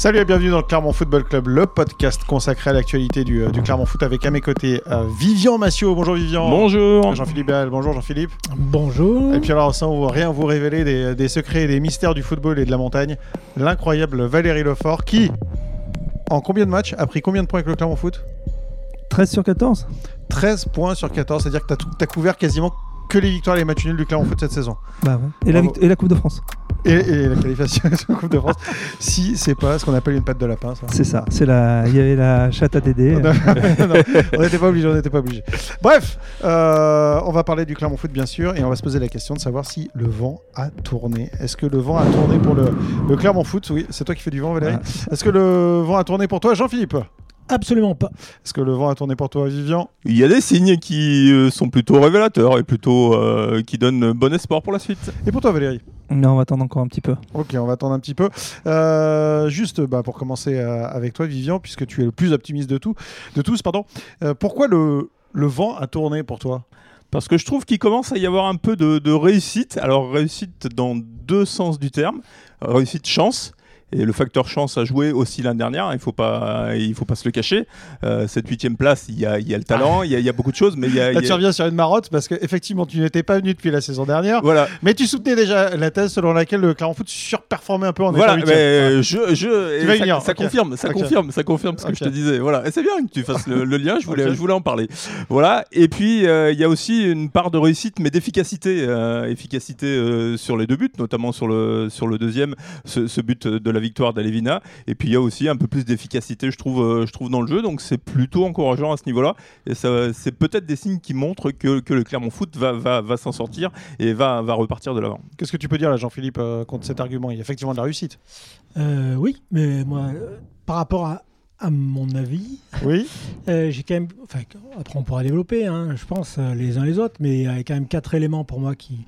Salut et bienvenue dans le Clermont Football Club, le podcast consacré à l'actualité du, euh, du Clermont Foot avec à mes côtés euh, Vivian Massiot. Bonjour Vivian. Bonjour. Jean-Philippe Béal. Bonjour Jean-Philippe. Bonjour. Et puis alors, sans rien vous révéler des, des secrets et des mystères du football et de la montagne, l'incroyable Valérie Lefort qui, en combien de matchs, a pris combien de points avec le Clermont Foot? 13 sur 14 13 points sur 14, c'est-à-dire que tu as, couvert quasiment que les victoires et les matchs nuls du Clermont Foot cette saison. Bah ouais. et, la, et la Coupe de France. Et, et, la qualification de la Coupe de France, si c'est pas ce qu'on appelle une patte de lapin, ça. C'est ça, c'est la, il y avait la chatte à Dédé. non, on n'était pas obligé, on n'était pas obligé. Bref, euh, on va parler du Clermont Foot bien sûr, et on va se poser la question de savoir si le vent a tourné. Est-ce que le vent a tourné pour le, le Clermont Foot? Oui, c'est toi qui fais du vent, Valérie. Ah. Est-ce que le vent a tourné pour toi, Jean-Philippe? Absolument pas. Est-ce que le vent a tourné pour toi, Vivian? Il y a des signes qui euh, sont plutôt révélateurs et plutôt euh, qui donnent bon espoir pour la suite. Et pour toi, Valérie? Non, on va attendre encore un petit peu. Ok, on va attendre un petit peu. Euh, juste bah, pour commencer avec toi, Vivian, puisque tu es le plus optimiste de, tout, de tous, pardon. pourquoi le, le vent a tourné pour toi? Parce que je trouve qu'il commence à y avoir un peu de, de, réussite. Alors réussite dans deux sens du terme. Réussite chance et le facteur chance a joué aussi l'année dernière, il ne faut, pas, il faut pas se le cacher. Euh, cette huitième place, il y a, y a, le talent, il y, y, a beaucoup de choses. Mais y a, Là, tu reviens sur une marotte parce qu'effectivement, tu n'étais pas venu depuis la saison dernière. Voilà. Mais tu soutenais déjà la thèse selon laquelle le Clermont Foot surperformait un peu en voilà, étant mais je, je, tu vas ça, venir. ça okay. confirme, ça okay. confirme, ça confirme ce que je te disais. Voilà. Et c'est bien que tu fasses le, le lien, je voulais, je voulais en parler. Voilà. Et puis, euh, il y a aussi une part de réussite, mais d'efficacité. Euh, efficacité euh, sur les deux buts, notamment sur le, sur le deuxième, ce, ce but de la victoire d'Alevina. Et puis il y a aussi un peu plus d'efficacité, je trouve, euh, je trouve dans le jeu. Donc c'est plutôt encourageant à ce niveau-là. Et ça, c'est peut-être des signes qui montrent que, que le Clermont Foot va, va, va s'en sortir et va, va repartir de l'avant. Qu'est-ce que tu peux dire là, Jean-Philippe, euh, contre cet argument? Il y a effectivement de la réussite. Euh, oui, mais moi, euh, par rapport à, à mon avis, oui. euh, j'ai quand même. Enfin, après, on pourra développer, hein, je pense, euh, les uns les autres, mais il y a quand même quatre éléments pour moi qui,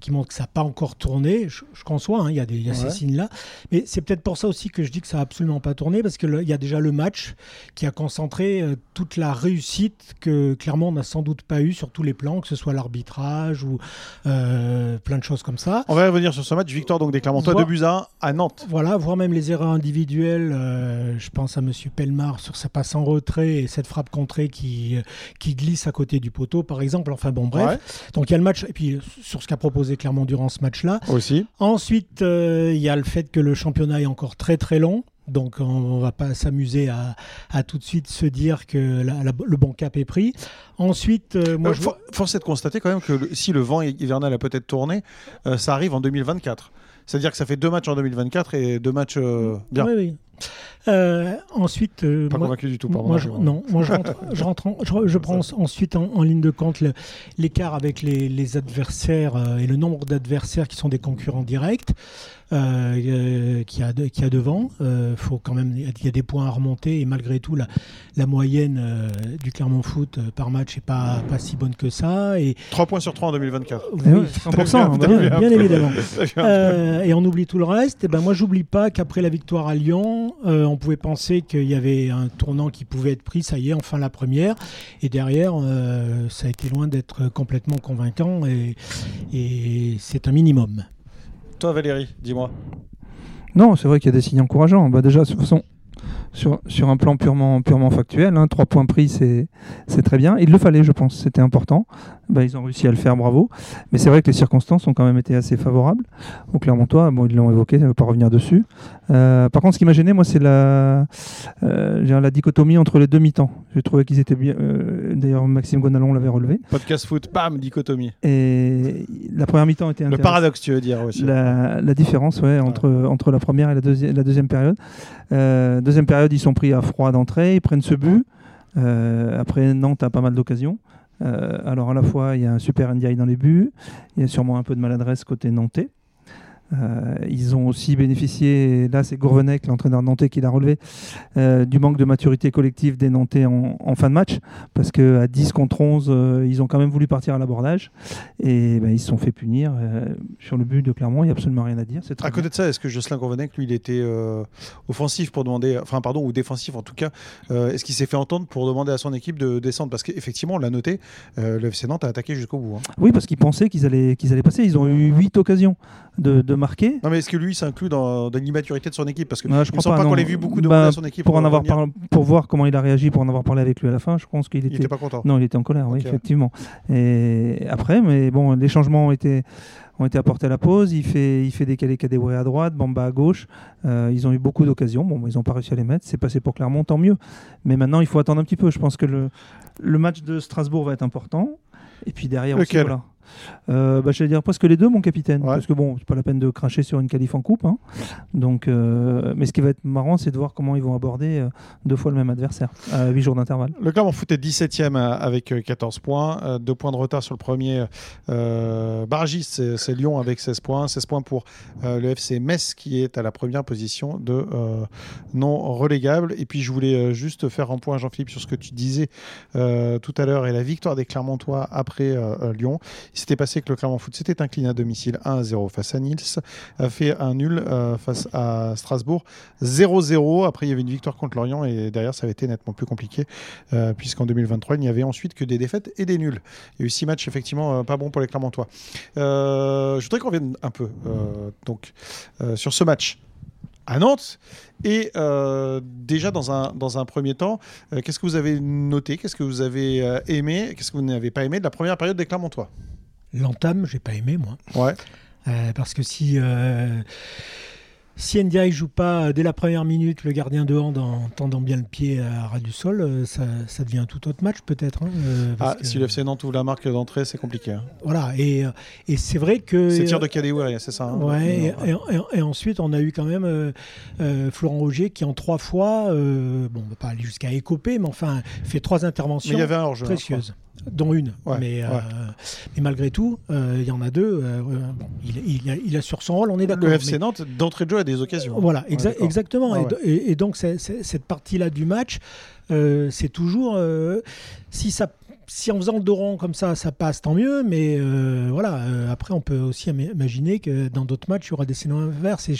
qui montrent que ça n'a pas encore tourné. Je, je conçois, hein, il y a, des, il y a Ouais. ces signes-là. Mais c'est peut-être pour ça aussi que je dis que ça n'a absolument pas tourné, parce qu'il y a déjà le match qui a concentré euh, toute la réussite que Clermont n'a sans doute pas eu sur tous les plans, que ce soit l'arbitrage ou euh, plein de choses comme ça. On va revenir sur ce match. Victoire donc des Clermontois, Voi- 2 buts à 1 à Nantes. Voilà, voire même les erreurs individuelles. je pense à Monsieur Pelmar sur sa passe en retrait et cette frappe contrée qui, euh, qui glisse à côté du poteau, par exemple. Enfin bon, bref. Ouais. Donc il y a le match, et puis euh, sur ce qu'a proposé Clermont durant ce match-là. Aussi. Ensuite, euh, il y a le fait que le championnat est encore très très long. Donc on, on va pas s'amuser à, à tout de suite se dire que la- la- le bon cap est pris. Ensuite, euh, moi Euh, je for- force est de constater quand même que le- si le vent hivernal a peut-être tourné, euh, ça arrive en 2024. C'est-à-dire que ça fait deux matchs en 2024 et deux matchs bien. Oui, oui. Euh, ensuite, euh, Pas moi- convaincu du tout. Pardon, Moi, je, non, moi je, rentre, je, rentre en- je, je prends ensuite en, en ligne de compte le- l'écart avec les, les adversaires euh, et le nombre d'adversaires qui sont des concurrents directs euh, euh, qui a de- qui a devant. Euh, faut quand même, il y a des points à remonter et malgré tout la, la moyenne euh, du Clermont Foot euh, par match n'est pas pas si bonne que ça et 3 points sur 3 en 2024. oui, Eh oui, 100%, T'as bah vu, ouais. hein. bien évidemment. Et on oublie tout le reste. Et ben moi, j'oublie pas qu'après la victoire à Lyon, euh, on pouvait penser qu'il y avait un tournant qui pouvait être pris. Ça y est, enfin la première. Et derrière, euh, ça a été loin d'être complètement convaincant. Et, et c'est un minimum. Toi, Valérie, dis-moi. Non, c'est vrai qu'il y a des signes encourageants. Bah déjà, de toute façon, sur, un plan purement, factuel, hein, trois points pris, c'est très bien. Il le fallait, je pense, c'était important. Bah, ils ont réussi à le faire, bravo. Mais c'est vrai que les circonstances ont quand même été assez favorables. Au Clermontois, bon, ils l'ont évoqué, je ne vais pas revenir dessus. Euh, par contre, ce qui m'a gêné, moi, c'est la, euh, dichotomie entre les deux mi-temps. J'ai trouvé qu'ils étaient bien. D'ailleurs, Maxime Gonalon l'avait relevé. Podcast foot, bam, dichotomie. Et la première mi-temps était Le paradoxe, tu veux dire aussi. La, la différence ouais, entre, entre la première et la, deuxi- la deuxième période. Euh, deuxième période, ils sont pris à froid d'entrée, ils prennent ce but. Euh, après, Nantes a pas mal d'occasions. Euh, alors, à la fois, il y a un super NDI dans les buts, il y a sûrement un peu de maladresse côté nantais. Euh, ils ont aussi bénéficié, et là c'est Gourvenec, l'entraîneur nantais qui l'a relevé, euh, du manque de maturité collective des Nantais en, en fin de match, parce qu'à 10 contre 11, euh, ils ont quand même voulu partir à l'abordage, et ben, ils se sont fait punir. Sur le but de Clermont, il n'y a absolument rien à dire. À côté de ça, est-ce que Jocelyn Gourvenec, lui, il était offensif pour demander, enfin pardon, ou défensif en tout cas, est-ce qu'il s'est fait entendre pour demander à son équipe de descendre? Parce qu'effectivement, on l'a noté, le FC Nantes a attaqué jusqu'au bout. hein. Oui, parce qu'ils pensaient qu'ils allaient, qu'ils allaient passer. Ils ont eu 8 occasions de, de marquer? Non, mais est-ce que lui s'inclut dans, dans l'immaturité de son équipe? Parce que je me crois pas, qu'on non. ait vu beaucoup de Bah, à son équipe. Pour en avoir pour voir comment il a réagi, pour en avoir parlé avec lui à la fin, je pense qu'il Il était. était pas content. Non, il était en colère, oui, effectivement. Et après, mais bon, les changements ont été, ont été apportés à la pause. Il fait, il fait décaler Kadewere à droite, Bamba à gauche. Euh, ils ont eu beaucoup d'occasions. Bon, ils n'ont pas réussi à les mettre. C'est passé pour Clermont, tant mieux. Mais maintenant, il faut attendre un petit peu. Je pense que le, le match de Strasbourg va être important. Et puis derrière aussi, Lequel? voilà. Euh, bah, je vais dire presque les deux, mon capitaine. Ouais. Parce que bon, c'est pas la peine de cracher sur une qualif en coupe. hein. Donc, euh, mais ce qui va être marrant, c'est de voir comment ils vont aborder euh, deux fois le même adversaire à 8 jours d'intervalle. Le Clermont Foot est 17e à- avec euh, 14 points, euh, deux points de retard sur le premier. Euh, barragiste, c'est Lyon avec 16 points. 16 points pour euh, le FC Metz qui est à la première position de euh, non relégable. Et puis je voulais euh, juste faire un point, Jean-Philippe, sur ce que tu disais euh, tout à l'heure et la victoire des Clermontois après euh, euh, Lyon. S'était passé que le Clermont Foot s'était incliné à domicile 1 à 0 face à Niels, a fait un nul euh, face à Strasbourg 0-0. Après, il y avait une victoire contre Lorient et derrière, ça avait été nettement plus compliqué euh, puisqu'en 2023, il n'y avait ensuite que des défaites et des nuls. Il y a eu six matchs effectivement euh, pas bons pour les Clermontois. Euh, je voudrais qu'on revienne un peu donc, sur ce match à Nantes. Et déjà, dans un, dans un premier temps, qu'est-ce que vous avez noté Qu'est-ce que vous avez aimé Qu'est-ce que vous n'avez pas aimé de la première période des Clermontois? L'entame, j'ai pas aimé, moi. Ouais. Euh, parce que si, euh, si Ndiaye joue pas dès la première minute le gardien de hand en tendant bien le pied à ras du sol, euh, ça, ça devient un tout autre match peut-être. hein, euh, Ah, que- si le FC Nantes ouvre la marque d'entrée, c'est compliqué. hein. Voilà, et, euh, et c'est vrai que. C'est tir de Kadewere, c'est ça hein Ouais, et, et- et ensuite on a eu quand même euh, euh, Florent Augier qui en trois fois, euh, bon, on va pas aller jusqu'à écoper, mais enfin fait trois interventions Mais il y avait un précieuses, dont une. Ouais, mais, euh, ouais. mais malgré tout, euh, il y en a deux. euh, bon, il, il, a, il assure son rôle, on est d'accord. Le FC mais- Nantes, d'entrée de jeu, a des occasions. hein. Voilà, exa- exactement. Et do- Et, et donc, cette partie-là du match, c'est toujours. si, ça, si en faisant le dos rond comme ça, ça passe, tant mieux. Mais euh, voilà, euh, après, on peut aussi im- imaginer que dans d'autres matchs, il y aura des scénarios inverses. Et,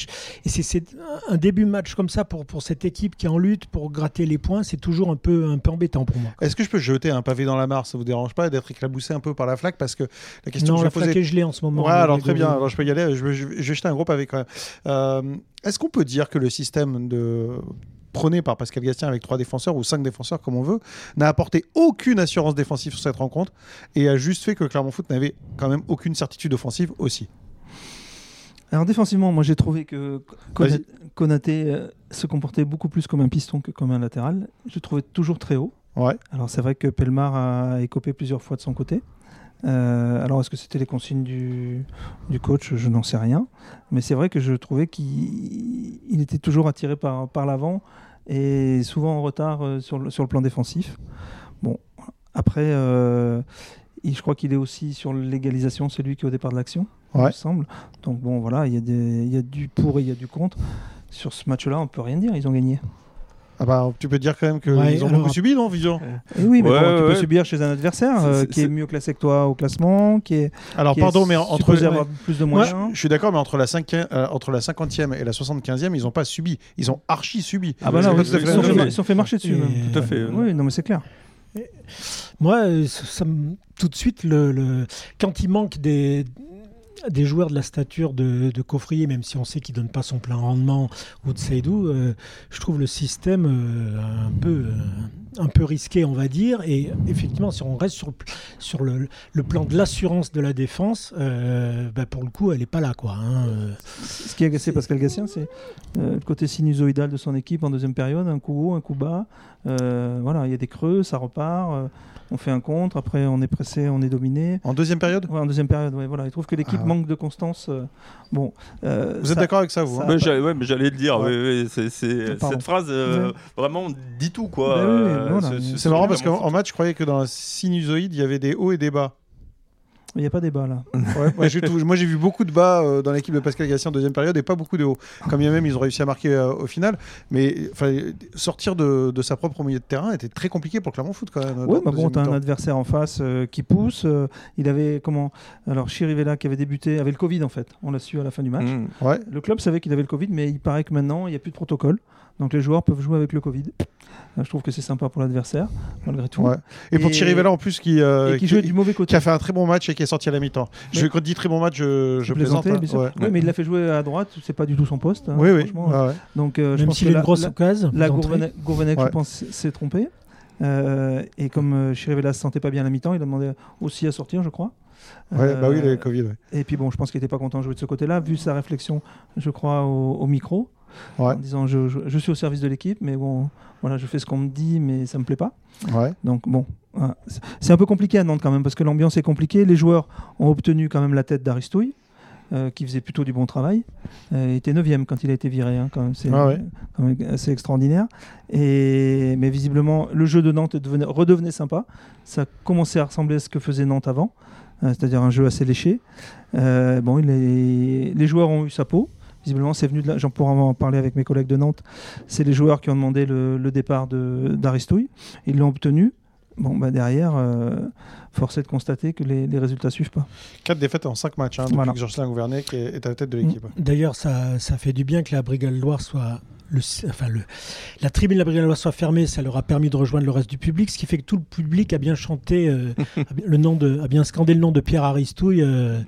c'est- un début de match comme ça pour, pour cette équipe qui est en lutte pour gratter les points, c'est toujours un peu, un peu embêtant pour moi. Est-ce que je peux jeter un pavé dans la mare? Ça vous dérange pas d'être éclaboussé un peu par la flaque? Parce que la question non, que je la flaque est gelée en ce moment. Ouais, alors très bien. Alors je peux y aller. Je vais jeter un gros pavé quand même. Euh, Est-ce qu'on peut dire que le système de prôné par Pascal Gastien avec trois défenseurs ou cinq défenseurs comme on veut n'a apporté aucune assurance défensive sur cette rencontre et a juste fait que Clermont Foot n'avait quand même aucune certitude offensive aussi. Alors défensivement, moi j'ai trouvé que. Konaté euh, se comportait beaucoup plus comme un piston que comme un latéral. Je le trouvais toujours très haut. Ouais. Alors c'est vrai que Pelmar a écopé plusieurs fois de son côté. Euh, alors est-ce que c'était les consignes du, du coach? Je n'en sais rien. Mais c'est vrai que je trouvais qu'il il était toujours attiré par, par l'avant et souvent en retard euh, sur, le, sur le plan défensif. Bon, après, euh, je crois qu'il est aussi sur l'égalisation, c'est lui qui est au départ de l'action, il me semble. Donc bon, voilà, il y, y a du pour et il y a du contre. Sur ce match-là, on peut rien dire, ils ont gagné. Ah bah, tu peux dire quand même qu'ils Ouais, ont alors- beaucoup subi, non, Vision? Et oui, mais Ouais, bon, tu peux subir chez un adversaire euh, qui est mieux classé que toi au classement, qui est, Alors, qui pardon, est mais entre. avoir plus de moyens. je, je suis d'accord, mais entre la, cinquième, euh, entre la 50e et la 75e, ils n'ont pas subi. Ils ont archi subi. Ah bah fait ils, la sont fait, sont marcher dessus. Et-. Tout à fait. Oui, non, mais c'est clair. Moi, euh, ça, ça me- tout de suite, le, le- quand il manque des, des joueurs de la stature de, de Coffrier, même si on sait qu'il donne pas son plein rendement, ou de Seydou, euh, je trouve le système euh, un, peu, euh, un peu risqué, on va dire. Et effectivement, si on reste sur, le, plan de l'assurance de la défense, bah, pour le coup, elle n'est pas là. Quoi, hein. Ce qui a agacé Pascal Gassien, c'est le côté sinusoïdal de son équipe en deuxième période, un coup haut, un coup bas. Voilà, il y a des creux, ça repart. On fait un contre, après on est pressé, on est dominé. En deuxième période? Ouais, en deuxième période, ouais, voilà. Il trouve que l'équipe Ah. manque de constance. euh, bon, euh, Vous êtes d'accord avec ça, vous hein? J'allais ouais, mais j'allais le dire. Ouais. ouais, ouais, c'est- c'est- Pardon. cette phrase euh, vraiment dit tout quoi. Bah Euh, voilà, ce- C'est marrant parce qu'en en match, je croyais que dans la sinusoïde, il y avait des hauts et des bas. Il n'y a pas là. Ouais, ouais, j'ai tout- moi, j'ai vu beaucoup de bas euh, dans l'équipe de Pascal Gassien en deuxième période et pas beaucoup de hauts. Comme bien même, ils ont réussi à marquer euh, au final. Mais sortir de, de sa propre milieu de terrain était très compliqué pour Clermont Foot quand même. Oui, dans bah bon, t'as un adversaire en face euh, qui pousse. il avait comment Alors Chirivella qui avait débuté avait le Covid en fait. On l'a su à la fin du match. Mm. Ouais. Le club savait qu'il avait le Covid, mais il paraît que maintenant il n'y a plus de protocole. Donc les joueurs peuvent jouer avec le Covid. Euh, Je trouve que c'est sympa pour l'adversaire, malgré tout. Ouais. Et pour Et- Chirivella en plus, qui, euh, Et qui joue du mauvais côté. qui a fait un très bon match et qui est sorti à la mi-temps. Je Mais- quand dis très bon match, je, je plaisante. hein. Ouais. Oui, mais il l'a fait jouer à droite, c'est pas du tout son poste. hein, Oui, oui. franchement. Ouais, ouais. Donc, euh, je Même pense s'il que a une grosse la- occasion. La. Gourvenec, Gourvenec, Ouais. je pense, s'est trompé. Euh, et comme euh, Chirivella se sentait pas bien à la mi-temps, il a demandé aussi à sortir, je crois. Ouais, bah oui, il Euh, avait le Covid. ouais. Et puis bon, je pense qu'il n'était pas content de jouer de ce côté-là, vu sa réflexion, je crois, au, au micro, Ouais. en disant je, je- je suis au service de l'équipe, mais bon, voilà, je fais ce qu'on me dit, mais ça me plaît pas. Ouais. Donc bon, voilà. C'est- un peu compliqué à Nantes quand même, parce que l'ambiance est compliquée. Les joueurs ont obtenu quand même la tête d'Aristouille, euh, qui faisait plutôt du bon travail. Euh, il était 9 quand il a été viré, hein, quand même. C'est Ah ouais. quand même assez extraordinaire. Et, mais visiblement, le jeu de Nantes devenait- redevenait sympa. Ça commençait à ressembler à ce que faisait Nantes avant, euh, c'est-à-dire un jeu assez léché. Bon, il est- les joueurs ont eu sa peau. Visiblement, c'est venu de là. J'en pourrais en parler avec mes collègues de Nantes. C'est les joueurs qui ont demandé le, le départ d'Aristouille. Ils l'ont obtenu. Bon, bah derrière, euh, force est de constater que les, les résultats suivent pas. 4 défaites en 5 matchs hein, depuis Voilà. que Jocelyn Gouvernec est, est à la tête de Mm. l'équipe. D'ailleurs, ça, ça fait du bien que la Brigade Loire soit. Le, enfin, le, la tribune de la Brigade Loire soit fermée, ça leur a permis de rejoindre le reste du public, ce qui fait que tout le public a bien chanté, euh, a bien- le nom de, a bien scandé le nom de Pierre Aristouille euh,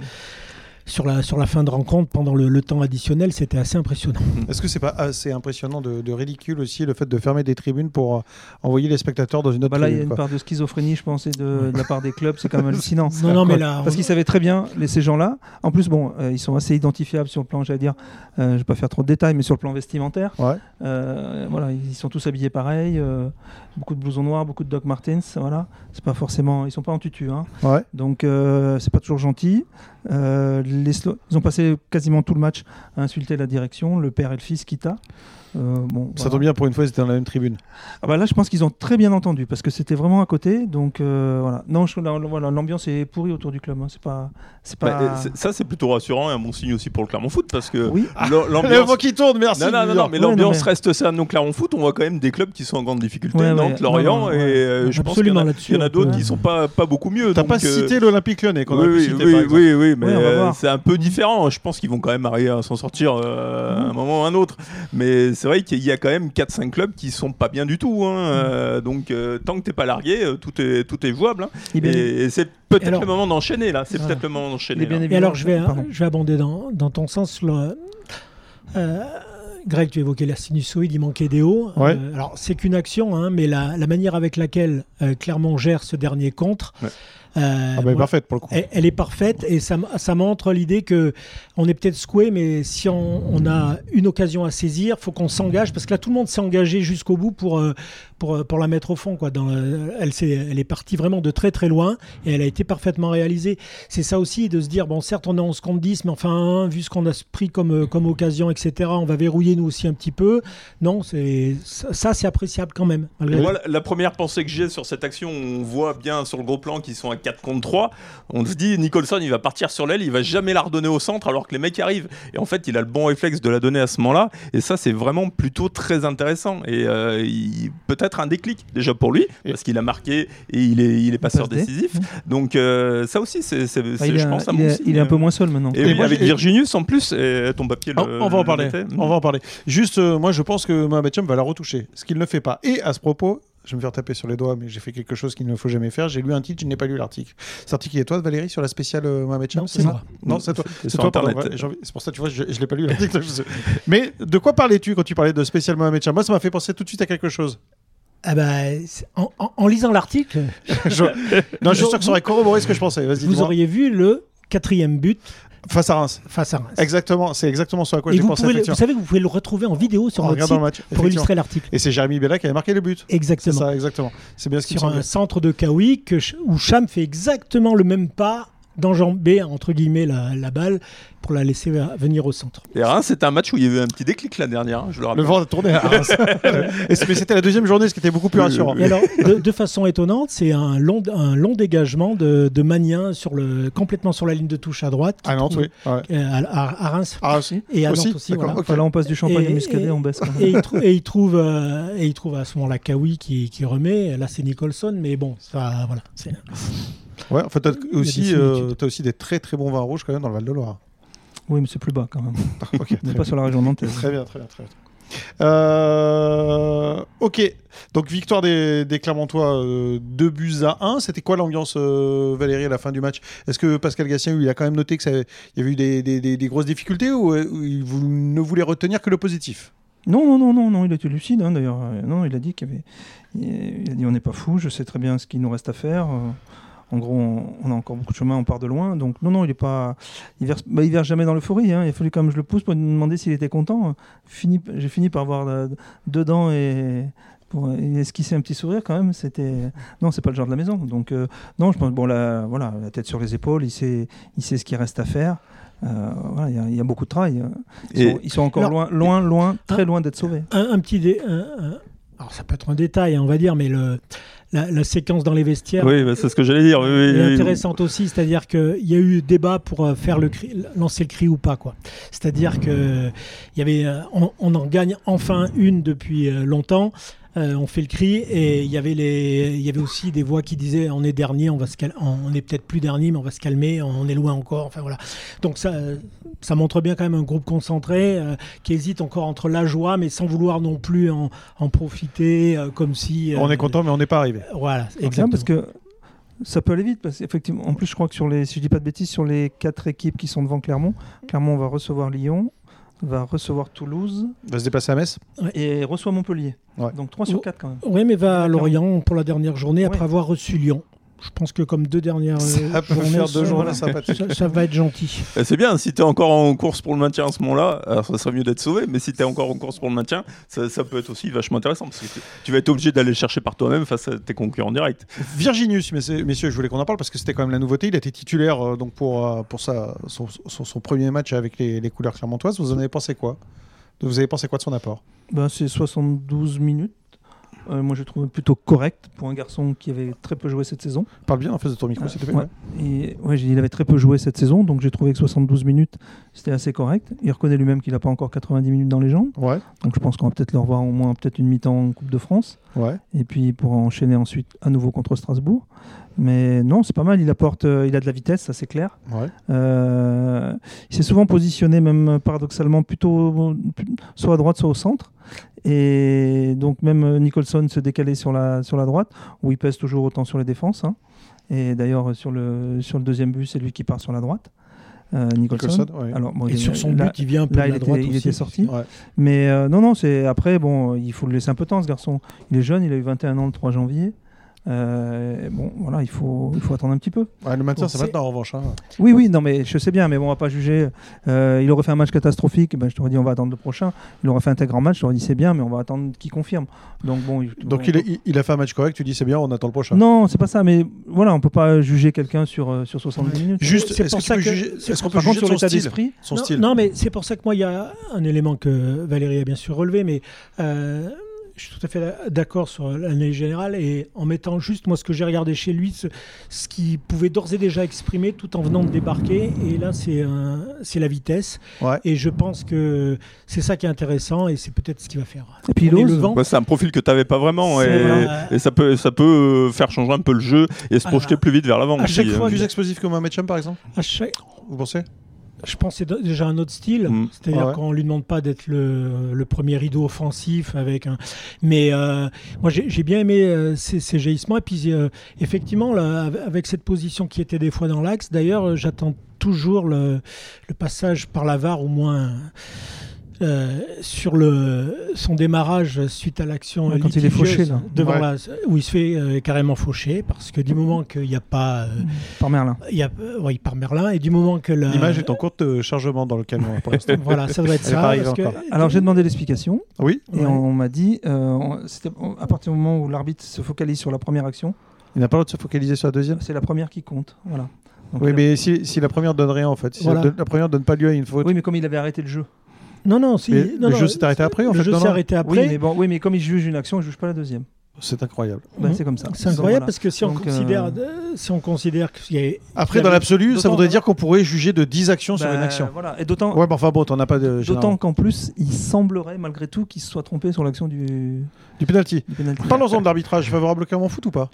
sur, la, sur la fin de rencontre pendant le, le temps additionnel. C'était assez impressionnant. Est-ce que c'est pas assez impressionnant de, de ridicule aussi le fait de fermer des tribunes pour euh, envoyer les spectateurs dans une autre Bah là, il y a une quoi. part de schizophrénie, je pense, et de, de la part des clubs. C'est quand même hallucinant. Non, non, mais là, Parce qu'ils savaient très bien, les, ces gens-là. En plus, bon, euh, ils sont assez identifiables sur le plan, j'allais dire, euh, je vais pas faire trop de détails, mais sur le plan vestimentaire. Ouais. Euh, voilà, ils sont tous habillés pareil. euh, beaucoup de blousons noirs, beaucoup de Doc Martens. Voilà, c'est pas forcément, ils sont pas en tutu. Hein. Ouais. Donc, euh, c'est pas toujours gentil. Euh, ils ont passé quasiment tout le match à insulter la direction, le père et le fils, Kita. Euh, bon, Ça voilà. tombe bien pour une fois, ils étaient dans la même tribune. Ah bah là, je pense qu'ils ont très bien entendu parce que c'était vraiment à côté. Donc euh, voilà. Non, voilà, l'ambiance est pourrie autour du club. hein. C'est pas, c'est pas. euh, c'est- ça, c'est plutôt rassurant et un bon signe aussi pour le Clermont Foot parce que oui. l'ambiance. qui tourne, merci. Non, non, non, non, mais Ouais, non, l'ambiance mais- reste ça. Donc, Clermont Foot, on voit quand même des clubs qui sont en grande difficulté. Ouais, ouais. Nantes, Lorient, Non, et ouais. euh, je pense qu'il y en a, là-dessus, il y en a on d'autres qui sont pas, pas beaucoup mieux. T'as donc, pas euh, cité l'Olympique lyonnais aurait pu oui, oui, oui, oui, mais c'est un peu différent. Je pense qu'ils vont quand même arriver à s'en sortir à un moment ou à un autre. Mais c'est vrai qu'il y a quand même 4-5 clubs qui sont pas bien du tout. hein. Euh, donc euh, tant que t'es pas largué, euh, tout est, tout est jouable. hein. Bien- Et, et c'est peut-être le moment d'enchaîner là. C'est Voilà. peut-être le moment d'enchaîner. là. Et alors, je vais, Pardon. je vais abonder dans, dans ton sens. le- euh, Greg, tu évoquais la sinusoïde, il manquait des hauts. Ouais. Euh, alors, c'est qu'une action, hein, mais la, la manière avec laquelle euh, Clermont gère ce dernier contre, Ouais. Euh, Ah bah, parfaite pour le coup. elle, elle est parfaite et ça, montre l'idée que on est peut-être secoué, mais si on, on a une occasion à saisir, faut qu'on s'engage parce que là tout le monde s'est engagé jusqu'au bout pour, euh, pour, euh, pour la mettre au fond. Quoi. Dans le- elle, s'est- elle est partie vraiment de très très loin et elle a été parfaitement réalisée. C'est ça aussi de se dire bon, certes on est en 11 contre 10, mais enfin, vu ce qu'on a pris comme, euh, comme occasion, etc., on va verrouiller nous aussi un petit peu. Non, ça, c'est appréciable quand même. moi, la- la première pensée que j'ai sur cette action, on voit bien sur le gros plan qu'ils sont à 4 contre 3. On se dit, Nicholson, il va partir sur l'aile, il va jamais la redonner au centre alors que les mecs arrivent. Et en fait, il a le bon réflexe de la donner à ce moment-là. Et ça, c'est vraiment plutôt très intéressant. Et euh, il- peut-être un déclic déjà pour lui, parce qu'il a marqué et il est, il est passeur décisif. Donc euh, ça aussi, c'est, c'est- Bah, c'est, je pense, un il bon il est un peu moins seul maintenant. Et, Et oui, moi, avec Virginius en plus, et ton papier le. Ah, on va en le parler. On va en parler. Juste, euh, moi, je pense que Mohamed Cham va la retoucher, ce qu'il ne fait pas. Et à ce propos, je vais me faire taper sur les doigts, mais j'ai fait quelque chose qu'il ne faut jamais faire. J'ai lu un titre, je n'ai pas lu l'article. Cet article est toi, Valérie, sur la spéciale euh, Mohamed Cham Non, c'est ça moi. Non, c'est toi. C'est C'est toi, pardon. Ouais, pour ça, tu vois, je, je l'ai pas lu l'article. mais de quoi parlais-tu quand tu parlais de spécial Mohamed Cham? Moi, ça m'a fait penser tout de suite à quelque chose. Ah bah, c'est- en, en- en lisant l'article, Je- Non, je suis sûr que ça aurait corroboré ce que je pensais. Vas-y, vous auriez vu le quatrième but Face à Reims. face à Reims. Exactement, c'est exactement ce à quoi j'ai pensé. le- vous savez que vous pouvez le retrouver en vidéo sur En notre site le match. pour illustrer l'article. Et c'est Jérémy Bella qui avait marqué le but. C'est Exactement. ça, exactement. C'est bien ce Sur un centre de Kawi que, où Cham fait exactement le même pas d'enjamber entre guillemets la, la balle pour la laisser venir au centre. Et Reims, c'était un match où il y avait eu un petit déclic la dernière, hein, je le Le rappelle. vent a tourné à Reims. Mais c'était la deuxième journée, ce qui était beaucoup plus rassurant. Et alors, de, de façon étonnante, c'est un long, un long dégagement de, de Magnin sur le, complètement sur la ligne de touche à droite. qui À Nantes, trouve- oui. Ouais. euh, à, à- à Reims. Ah, aussi? Et à Aussi Nantes aussi, voilà. là, on passe du champagne Et- au muscadet, et- on baisse. quand même. Et il, trou- et il trouve, euh, et il trouve à ce moment-là Kawi qui, qui remet. Là, c'est Nicholson, mais bon, ça, voilà. Ouais, enfin, t'as aussi, des euh, t'as aussi des très très bons vins rouges quand même dans le Val de Loire. Oui, mais c'est plus bas quand même. Ok, On n'est pas sur la région nantaise. très bien, très bien, très bien. Euh, ok, donc victoire des, des Clermontois, 2 buts à 1. C'était quoi l'ambiance, Valérie, à la fin du match? Est-ce que Pascal Gassien, il a quand même noté qu'il y avait eu des, des, des, grosses difficultés ou, il ne voulait retenir que le positif? Non, non, non, non, non, il était lucide hein, d'ailleurs. Non, il a dit qu'il y avait. Il a dit on n'est pas fou, je sais très bien ce qu'il nous reste à faire en gros, on, a encore beaucoup de chemin, on part de loin. Donc, non, non, il est pas. Il verse, bah, verse jamais dans l'euphorie. Hein. Il a fallu quand même je le pousse pour me demander s'il était content. Fini, j'ai fini par voir euh, dedans et pour esquisser un petit sourire quand même. C'était non, c'est pas le genre de la maison. Donc euh, non, je pense bon la voilà la tête sur les épaules, il sait il sait ce qu'il reste à faire. Euh, il y, a beaucoup de travail. Ils, sont, encore loin, loin, loin, très loin d'être sauvés. Un, petit dé, alors ça peut être un détail, hein, on va dire, mais le la, séquence dans les vestiaires. Oui, bah, c'est ce que j'allais dire. est intéressante aussi, c'est-à-dire qu'il y a eu débat pour euh, faire le cri, lancer le cri ou pas, quoi. C'est-à-dire que y avait, euh, on, on, en gagne enfin une depuis euh, longtemps. Euh, on fait le cri et il y avait les, il y avait aussi des voix qui disaient on est dernier, on va se on est peut-être plus dernier, mais on va se calmer, on est loin encore. Enfin voilà. Donc ça, ça montre bien quand même un groupe concentré euh, qui hésite encore entre la joie, mais sans vouloir non plus en, profiter, euh, comme si. on est content, mais on n'est pas arrivé. Voilà, exactement. Parce que ça peut aller vite parce qu'effectivement, en plus, je crois que sur les, si je dis pas de bêtises, sur les quatre équipes qui sont devant Clermont, Clermont va recevoir Lyon, va recevoir Toulouse. Va se déplacer à Metz. Et reçoit Montpellier. Donc 3 sur 4 quand même. Oui, mais va à Lorient pour la dernière journée après avoir reçu Lyon je pense que comme deux dernières ça peut faire deux journées ça, ça, va être gentil. Eh, c'est bien, si tu es encore en course pour le maintien à ce moment-là, alors ça serait mieux d'être sauvé, mais si tu es encore en course pour le maintien, ça, peut être aussi vachement intéressant, parce que tu vas être obligé d'aller chercher par toi-même face à tes concurrents directs. Virginius, messieurs, je voulais qu'on en parle, parce que c'était quand même la nouveauté, il a été titulaire euh, donc pour, euh, pour sa, son, premier match avec les, les couleurs clermontoises, vous en avez pensé quoi? Vous avez pensé quoi de son apport? Ben, C'est 72 minutes. Euh, moi, je trouve plutôt correct pour un garçon qui avait très peu joué cette saison. Parle bien en face de ton micro, s'il te plaît. Et, ouais, il avait très peu joué cette saison, donc j'ai trouvé que 72 minutes, c'était assez correct. Il reconnaît lui-même qu'il n'a pas encore 90 minutes dans les jambes. Ouais. Donc je pense qu'on va peut-être le revoir au moins peut-être une mi-temps en Coupe de France. Ouais. Et puis pour enchaîner ensuite à nouveau contre Strasbourg. Mais non, c'est pas mal. Il apporte, euh, il a de la vitesse, ça c'est clair. Ouais. Euh, il s'est souvent positionné, même paradoxalement, plutôt soit à droite, soit au centre. Et donc même euh, Nicholson se décalait sur la, sur la droite, où il pèse toujours autant sur les défenses. Hein. Et d'ailleurs, sur le, sur le deuxième but, c'est lui qui part sur la droite. Euh, Nicholson. Alors, et sur son but, il vient un peu là, de la il droite était, aussi. il était sorti. Mais euh, non, non, c'est après, bon, il faut le laisser un peu de temps, ce garçon. Il est jeune, il a eu 21 ans le 3 janvier. Euh, bon, voilà, il faut, il faut attendre un petit peu. le maintien, c'est maintenant en revanche. Hein. Oui, oui, non, mais je sais bien, mais bon, on va pas juger. Euh, il aurait fait un match catastrophique, ben, je t'aurais dit on va attendre le prochain. Il aurait fait un très grand match, je t'aurais dit c'est bien, mais on va attendre qu'il confirme. Donc bon. Il, Donc il, il, a fait un match correct, tu dis c'est bien, on attend le prochain. Non, c'est pas ça, mais voilà, on peut pas juger quelqu'un sur, euh, sur 70 minutes. Juste, est-ce qu'on peut juger, est-ce qu'on peut juger sur l'état d'esprit son non, style Non, mais c'est pour ça que moi, il y a un élément que Valérie a bien sûr relevé, mais je suis tout à fait d'accord sur l'année générale et en mettant juste moi ce que j'ai regardé chez lui, ce, ce qu'il pouvait d'ores et déjà exprimer tout en venant de débarquer. Et là, c'est c'est la vitesse. Ouais. Et je pense que c'est ça qui est intéressant et c'est peut-être ce qui va faire. Et puis le vent. c'est un profil que tu n'avais pas vraiment et, et, ça peut ça peut euh, faire changer un peu le jeu et se projeter plus vite vers l'avant. À chaque fois, plus explosif que Mohamed Cham par exemple. À chaque... Vous pensez je pense que c'est déjà un autre style. Mm. C'est-à-dire ouais. qu'on lui demande pas d'être le, le, premier rideau offensif avec un. Mais euh, moi, j'ai bien aimé euh, ces, ces, jaillissements. Et puis, euh, effectivement, là, avec cette position qui était des fois dans l'axe, d'ailleurs, j'attends toujours le, le, passage par la VAR, au moins. Euh, sur le, son démarrage suite à l'action ouais, quand il est fauché là. devant ouais. la, où il se fait euh, carrément faucher parce que du moment qu'il n'y a pas euh, par Merlin il y a oui par Merlin et du moment que la... l'image est en cours de chargement dans le camion pour l'instant voilà ça doit être ça parce que... alors j'ai demandé l'explication oui et ouais. on m'a dit c'était à partir du moment où l'arbitre se focalise sur la première action il n'a pas le droit de se focaliser sur la deuxième? c'est la première qui compte voilà donc, oui, mais si, si, la première donne rien en fait, si voilà. la, la, première donne pas lieu à une faute. Oui, mais comme il avait arrêté le jeu. Non, non, si. Mais non, le non, jeu s'est arrêté après en le fait. jeu s'est arrêté après. Oui mais, bon, oui, mais comme il juge une action, il ne juge pas la deuxième. C'est incroyable. Bah. C'est comme ça. C'est incroyable voilà. parce que si on, Donc, considère, euh... si on considère qu'il y a. Après, dans l'absolu, ça voudrait dire qu'on pourrait juger de 10 actions bah, sur une action. Voilà. Et d'autant. Ouais, bah, enfin bon, t'en as pas de. D'autant qu'en plus, il semblerait malgré tout qu'il se soit trompé sur l'action du. Du penalty. Penalty. Parlons-en de l'arbitrage favorable au Clermont Foot ou pas?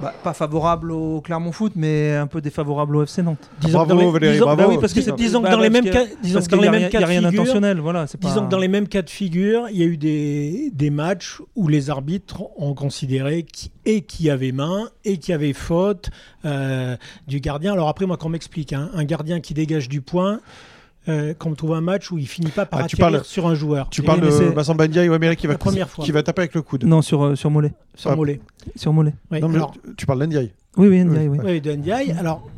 Bah, pas favorable au Clermont Foot, mais un peu défavorable au FC Nantes. Disons bravo, les, Valérie, disons, bravo. bah oui, parce que disons, disons bah, que dans les mêmes cas, disons que dans les mêmes cas de figure, voilà. Disons pas... que dans les mêmes cas de figure, il y a eu des, des matchs où les arbitres ont considéré qui, et qui avait main et qui avait faute euh, du gardien. Alors après, moi, qu'on m'explique, hein, un gardien qui dégage du point. Euh, quand on trouve un match où il finit pas par ah, atterrir parles, sur un joueur. Tu parles de Vincent Bandia ou Amérique qui va, qui va taper avec le coude. Non, sur, euh, sur Mollet. Sur Mollet. Sur Mollet. Oui, non, alors... tu parles d'Ndiaye. Oui, oui, Ndiaye, oui. Oui, de Ndiaye. Alors,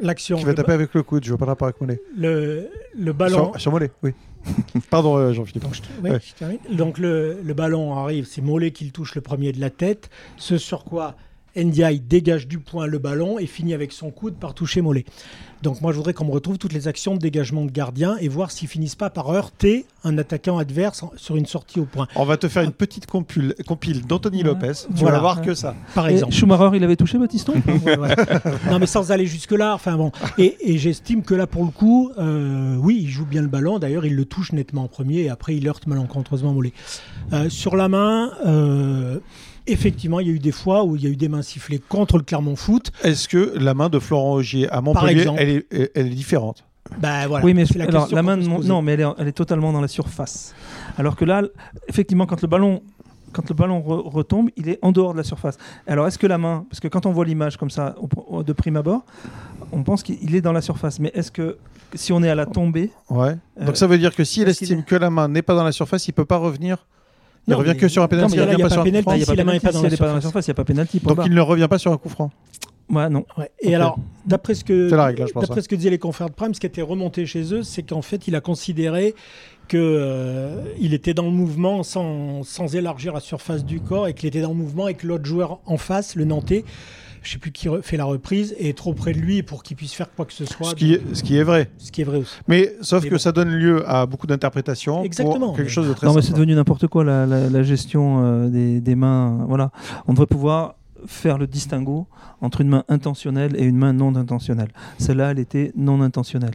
l'action. Qui va taper avec le coude, je vois pas le rapport avec Mollet. Le, le ballon. Sur, sur Mollet, oui. Pardon, euh, Jean-Philippe. Donc, oui, ouais. Donc le, le, ballon arrive, c'est Mollet qui le touche le premier de la tête, ce sur quoi Ndiaye dégage du point le ballon et finit avec son coude par toucher Mollet. Donc moi je voudrais qu'on me retrouve toutes les actions de dégagement de gardien et voir s'ils finissent pas par heurter un attaquant adverse sur une sortie au point. On va te faire une petite compile, compile d'Anthony Lopez. Tu voilà. vas voir que ça. Par exemple. Et Schumacher, il avait touché ouais, ouais. Non mais sans aller jusque là. Enfin bon. Et, et j'estime que là pour le coup, euh, oui, il joue bien le ballon. D'ailleurs, il le touche nettement en premier et après il heurte malencontreusement Mollet. Euh, sur la main. Euh, effectivement, il y a eu des fois où il y a eu des mains sifflées contre le Clermont Foot. Est-ce que la main de Florent Augier à Montpellier, elle est, elle est différente? Bah, voilà, oui, mais la, alors, la main de non, mais elle est, elle est, totalement dans la surface. Alors que là, effectivement, quand le ballon, quand le ballon re retombe, il est en dehors de la surface. Alors, est-ce que la main, parce que quand on voit l'image comme ça de prime abord, on pense qu'il est dans la surface. Mais est-ce que si on est à la tombée, ouais. Donc euh, ça veut dire que s'il estime est... que la main n'est pas dans la surface, il peut pas revenir il ne revient que sur un pénalty. Il n'y a pas pénalty si la main n'est pas dans la surface. Il n'y a pas pénalty. Donc il ne revient pas sur un coup franc. Ouais, non. Ouais. Et okay. alors, d'après ce que règle, d'après hein. ce que disaient les confrères de Prime, ce qui était remonté chez eux, c'est qu'en fait, il a considéré que euh, il était dans le mouvement sans, sans élargir la surface du corps et qu'il était dans le mouvement et que l'autre joueur en face, le Nantais, je ne sais plus qui fait la reprise, est trop près de lui pour qu'il puisse faire quoi que ce soit. Ce qui, est, ce qui est vrai. Ce qui est vrai aussi. Mais sauf mais que bon. ça donne lieu à beaucoup d'interprétations. Exactement. quelque chose de très Non, mais c'est devenu n'importe quoi la, la, la gestion euh, des, des, mains. Voilà, on devrait pouvoir faire le distinguo entre une main intentionnelle et une main non intentionnelle. Celle-là, elle était non intentionnelle.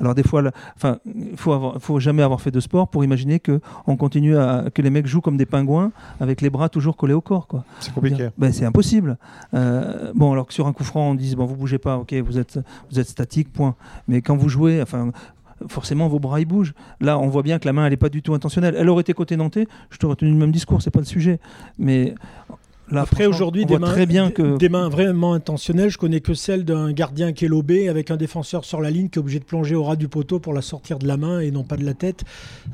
Alors des fois, enfin, il faut, avoir, faut jamais avoir fait de sport pour imaginer que on continue à que les mecs jouent comme des pingouins avec les bras toujours collés au corps, quoi. C'est compliqué. Ben, c'est impossible. Euh, bon, alors que sur un coup franc, on dit bon, vous bougez pas, ok, vous êtes, vous êtes statique, point. Mais quand vous jouez, enfin, forcément vos bras ils bougent. Là, on voit bien que la main elle est pas du tout intentionnelle. Elle aurait été côté nantais, je t'aurais tenu le même discours, c'est pas le sujet. Mais Là, Après, aujourd'hui, des, mains, bien que... des mains vraiment intentionnelles, je connais que celle d'un gardien qui est lobé avec un défenseur sur la ligne qui est obligé de plonger au ras du poteau pour la sortir de la main et non pas de la tête.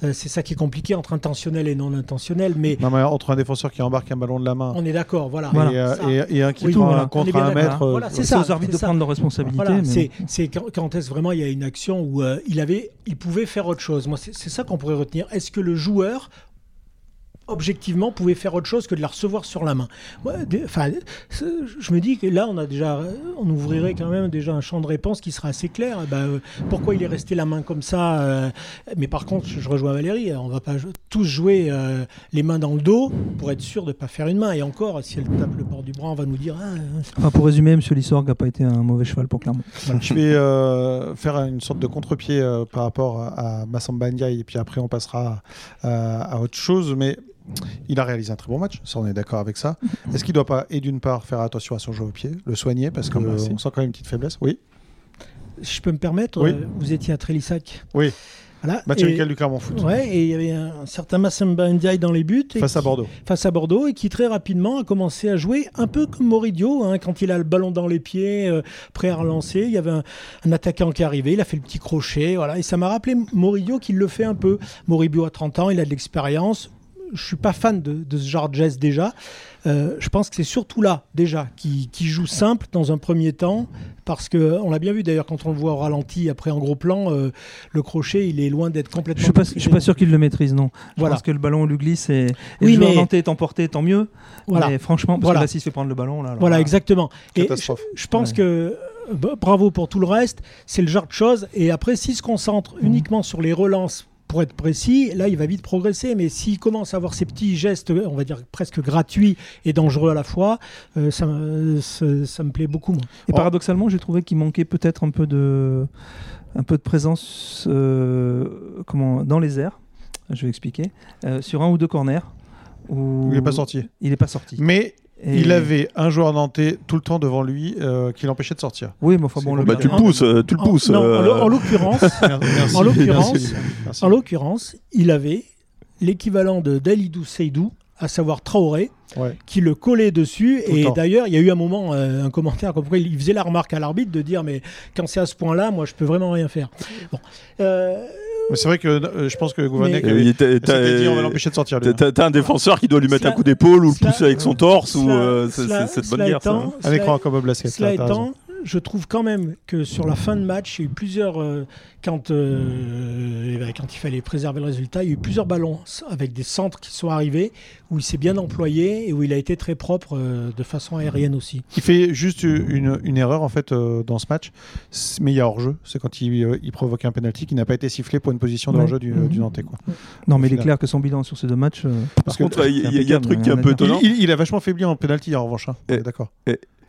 Euh, c'est ça qui est compliqué entre intentionnel et non intentionnel. Mais... Non, mais entre un défenseur qui embarque un ballon de la main. On est d'accord, voilà. Et, euh, et, et, un qui oui, prend voilà. un contre un mètre. Euh, voilà, c'est ça. aux arbitres de prendre leurs responsabilités. Voilà, mais... C'est quand, quand est-ce vraiment il y a une action où euh, il, avait, il pouvait faire autre chose? Moi, c'est ça qu'on pourrait retenir. Est-ce que le joueur objectivement pouvait faire autre chose que de la recevoir sur la main. Enfin, je me dis que là, on a déjà, on ouvrirait quand même déjà un champ de réponse qui sera assez clair. Ben, pourquoi il est resté la main comme ça euh, Mais par contre, je rejoins Valérie, on va pas tous jouer euh, les mains dans le dos pour être sûr de pas faire une main. Et encore, si elle tape le port du bras, on va nous dire. Ah, enfin, pour résumer, M. Lissorg n'a pas été un mauvais cheval pour Clermont. Voilà. Je vais euh, faire une sorte de contre-pied par rapport à, à Massamba Ndiaye, et puis après on passera à, à autre chose, mais il a réalisé un très bon match, ça on est d'accord avec ça. Est-ce qu'il ne doit pas, et d'une part, faire attention à son jeu au pied, le soigner, parce qu'on euh, sent quand même une petite faiblesse? Oui. Je peux me permettre, oui. euh, vous étiez à Trélissac. Oui. Voilà. Match amical du Clermont Foot. Ouais, et il y avait un, un certain Massamba Ndiaye dans les buts. Face qui, à Bordeaux. Face à Bordeaux, et qui très rapidement a commencé à jouer un peu comme Moridio, hein, quand il a le ballon dans les pieds, euh, prêt à relancer. Il y avait un, un, attaquant qui arrivait, il a fait le petit crochet, voilà. Et ça m'a rappelé Moridio qui le fait un peu. Moridio a 30 ans, il a de l'expérience je suis pas fan de, de, ce genre de geste déjà. Euh, je pense que c'est surtout là déjà qui, qui, joue simple dans un premier temps parce que on l'a bien vu d'ailleurs quand on le voit au ralenti après en gros plan euh, le crochet il est loin d'être complètement. Je suis pas, je suis pas sûr qu'il le maîtrise non. Je voilà. pense que le ballon lui glisse et, et oui, le mais... nantais est emporté tant mieux. Voilà. Mais franchement parce voilà. que là s'il se fait prendre le ballon là. voilà là, exactement. Et je, je, pense ouais. que bravo pour tout le reste c'est le genre de choses et après s'il se concentre mmh. uniquement sur les relances pour être précis, là, il va vite progresser. Mais s'il commence à avoir ces petits gestes, on va dire presque gratuits et dangereux à la fois, euh, ça, ça, ça, me plaît beaucoup moins. Et oh. paradoxalement, j'ai trouvé qu'il manquait peut-être un peu de, un peu de présence euh, comment, dans les airs. Je vais expliquer. Euh, sur un ou deux corners. Où il n'est pas sorti. Il n'est pas sorti. Mais Et- Il avait un joueur nantais tout le temps devant lui euh, qui l'empêchait de sortir. Oui, mais enfin bon, le Bah, tu le pousses, euh, tu le En- pousses. non, en euh, l'o- en l'occurrence, En l'occurrence- en il avait l'équivalent de Dalidou Seydou, à savoir Traoré, Ouais. qui le collait dessus. Tout et d'ailleurs, il y a eu un moment, euh, un commentaire comme quoi il faisait la remarque à l'arbitre de dire mais quand c'est à ce point-là, moi je peux vraiment rien faire. Bon. Mais c'est vrai que euh, je pense que Gouvernet Mais- s'était dit on va t'as- l'empêcher de sortir. lui. hein. T'as t'as un défenseur qui doit lui mettre Cela- un coup d'épaule ou le cela- pousser avec son torse ou cela- euh, c'est cela- c'est- c'est de cela bonne guerre ça. étant- hein. Un cela- écran comme au basket. Cela là, t'as raison. étant, je trouve quand même que sur la fin de match, il y a eu plusieurs. euh, quand, euh, ben, quand il fallait préserver le résultat, il y a eu plusieurs ballons avec des centres qui sont arrivés où il s'est bien employé et où il a été très propre euh, de façon aérienne aussi. Il fait juste une, une erreur en fait euh, dans ce match, mais il y a hors-jeu. C'est quand il, euh, il provoque un penalty qui n'a pas été sifflé pour une position de Ouais. hors-jeu du, du Nantais. Quoi. Non, mais il est clair que son bilan sur ces deux matchs. euh, Par que contre, il y, a- il y a un truc qui est un peu étonnant. Il, il- il a vachement faibli en penalty en revanche. hein. D'accord.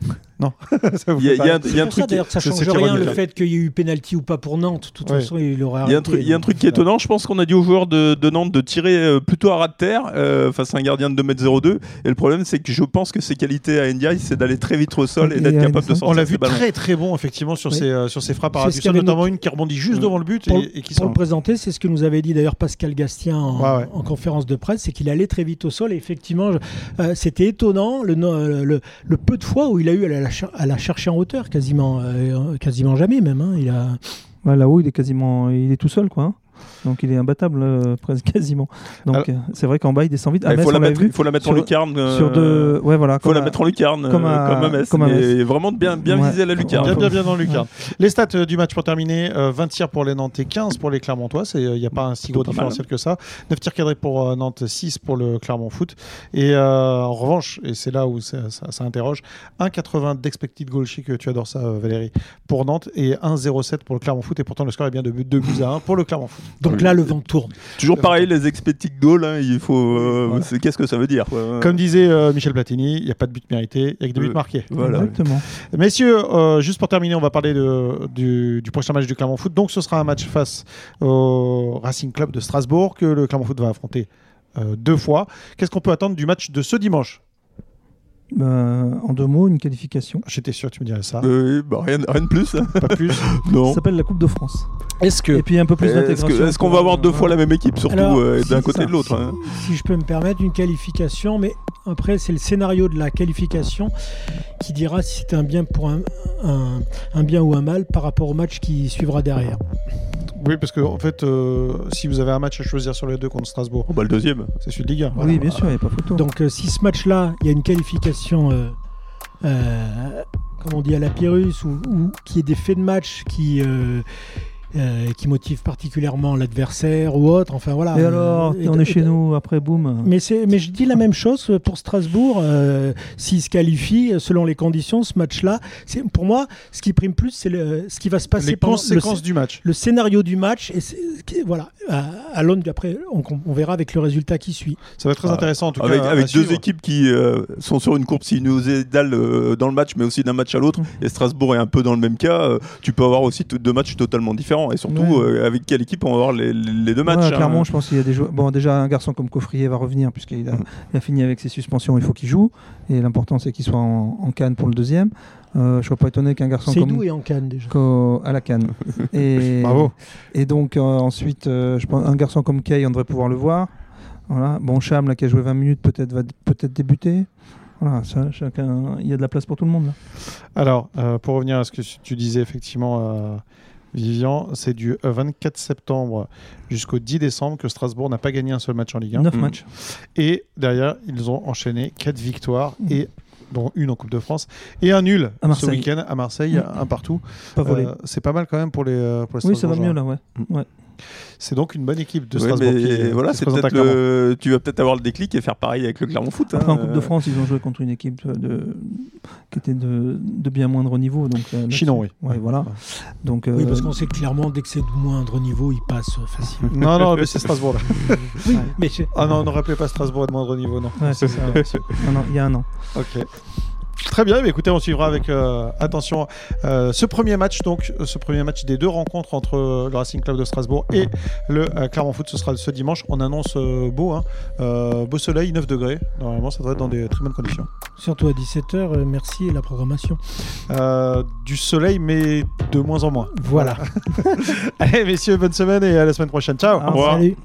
Non. Ça vous Il y y a un- il y a un truc qui- d'ailleurs que ça change rien le fait qu'il y ait eu penalty ou pas pour Nantes. De toute Ouais. façon, il aurait Il y a un truc, il y a un donc, truc qui est étonnant. Je pense qu'on a dit aux joueurs de, de Nantes de tirer euh, plutôt à ras de terre euh, face à un gardien de 2m02. Et le problème, c'est que je pense que ses qualités à Ndiaye, c'est d'aller très vite au sol et Et d'être capable de sortir On l'a vu très très bon effectivement sur, Oui. ses, euh, sur ses frappes à C'est ras du sol, notamment une qui rebondit juste Mm. devant le but Pour- et, qui Pour sort. le présenter, c'est ce que nous avait dit d'ailleurs Pascal Gastien en, conférence de presse, c'est qu'il allait très vite au sol. Et effectivement, c'était étonnant le peu de fois où il a eu la, cher- à la chercher en hauteur, quasiment, euh, quasiment jamais même. hein. Il a, Là-haut, il est quasiment, il est tout seul, quoi. Hein. Donc il est imbattable euh, presque quasiment. Donc Alors- euh, c'est vrai qu'en bas il descend vite. Ah, il Metz, faut la mettre, vu il faut la mettre en lucarne. euh, sur deux. Ouais voilà. Il faut la à- mettre en lucarne comme à- comme à Metz, comme à mais Metz. vraiment bien, bien Ouais. viser la lucarne. Bien, bien, bien dans le lucarne. Les stats euh, du match pour terminer euh, 20 tirs pour les Nantais, 15 pour les Clermontois. Il n'y a pas un si gros différentiel que ça. 9 tirs cadrés pour euh, Nantes, 6 pour le Clermont Foot. Et euh, en revanche, et c'est là où ça, ça- ça interroge, 1,80 d'expected goal chic, tu adores ça Valérie, pour Nantes et 1,07 pour le Clermont Foot. Et pourtant, le score est bien de 2 buts à 1 pour le Clermont Foot. Donc là, le vent tourne. Toujours pareil, les expected goals, hein, il faut. euh, Voilà. Qu'est-ce que ça veut dire quoi Comme disait euh, Michel Platini, il n'y a pas de but mérité, il n'y a que des buts Euh, marqués. Voilà. Exactement. Messieurs, euh, juste pour terminer, on va parler de- du, du prochain match du Clermont Foot. Donc, ce sera un match face au Racing Club de Strasbourg que le Clermont Foot va affronter euh, deux fois. Qu'est-ce qu'on peut attendre du match de ce dimanche? Euh, en deux mots, une qualification. J'étais sûr que tu me dirais ça. Euh, bah, rien, rien de plus. Pas plus. non. Ça s'appelle la Coupe de France. Est-ce que Et puis un peu plus Est-ce d'intégration. que- est-ce qu'on va avoir deux fois la même équipe, surtout Alors, euh, d'un côté ça. et de l'autre hein. Si je peux me permettre, une qualification, mais après, c'est le scénario de la qualification qui dira si c'est un bien pour un, un, un bien ou un mal par rapport au match qui suivra derrière. Oui, parce que en fait, euh, si vous avez un match à choisir sur les deux contre Strasbourg, Oh, bah, le deuxième. c'est celui de Ligue 1. Oui, bien sûr, il n'y a pas photo. Donc, euh, si ce match-là, il y a une qualification, euh, euh, comme on dit à la Pyrrhus, ou, ou qui est des faits de match qui, euh, euh, qui motivent particulièrement l'adversaire ou autre, enfin voilà. Et alors, et- on est et- chez nous, après, boum. Mais, c'est- mais je dis la même chose pour Strasbourg. euh, S'ils se qualifient euh, selon les conditions, ce match-là, c'est- pour moi, ce qui prime plus, c'est ce qui va se passer Les conséquences le, du match. le scénario du match. Et qui- voilà, à, à l'aune du- après, on, on verra avec le résultat qui suit. Ça va être très Ah, intéressant en tout Avec, cas. avec deux suivre. équipes qui euh, sont sur une courbe sinusoïdale euh, dans le match, mais aussi d'un match à l'autre. Mhm. Et Strasbourg est un peu dans le même cas. euh, tu peux avoir aussi deux matchs totalement différents. Et surtout, Ouais. euh, avec quelle équipe on va avoir les, les deux matchs Ouais, hein. clairement, je pense qu'il y a des joueurs. Bon, déjà, un garçon comme Coffrier va revenir puisqu'il a, Mm. a fini avec ses suspensions. Il faut qu'il joue. Et l'important, c'est qu'il soit en, en canne pour le deuxième. Euh, je ne serais pas étonné qu'un garçon C'est comme. d'où et en Cannes déjà? à la canne. Et, Bravo. Et donc, euh, ensuite, euh, je pense, un garçon comme Kay, on devrait pouvoir le voir. Voilà. Bon, Cham, là, qui a joué 20 minutes, peut-être va peut-être débuter. Voilà, ça, chacun, il y a de la place pour tout le monde. Là. Alors, euh, pour revenir à ce que tu disais effectivement, euh, Vivian, c'est du euh, 24 septembre jusqu'au 10 décembre que Strasbourg n'a pas gagné un seul match en Ligue 1. 9 Mm. matchs. Et derrière, ils ont enchaîné 4 victoires, Mm. et, dont une en Coupe de France, et un nul À ce week-end à Marseille, Mm. un partout. Pas volé. Euh, c'est pas mal quand même pour les, euh, pour les oui, ça va mieux là, ouais. C'est donc une bonne équipe de Ouais, Strasbourg. mais qui, voilà, qui se le- tu vas peut-être avoir le déclic et faire pareil avec le Clermont Foot. Après, en hein. Coupe de France, ils ont joué contre une équipe de, qui était de, de bien moindre niveau. Donc, euh, Chinon, oui. Ouais, voilà. Donc, Oui, euh, parce qu'on sait que clairement, dès que c'est de moindre niveau, il passe euh, facilement. Non, non, mais c'est Strasbourg là. oui, mais Ah non, ne rappelez pas Strasbourg à de moindre niveau, non. ouais, c'est ça. Il y a un an. Ok. Très bien, mais écoutez, on suivra avec euh, attention euh, ce premier match, donc euh, ce premier match des deux rencontres entre euh, le Racing Club de Strasbourg et le Clermont Foot. Ce sera ce dimanche. On annonce beau, hein, beau soleil, 9 degrés. Normalement, ça devrait être dans des très bonnes conditions. Surtout à 17h, merci et la programmation. Du soleil, mais de moins en moins. Voilà. Allez, messieurs, bonne semaine et à la semaine prochaine. Ciao. Au revoir. Salut.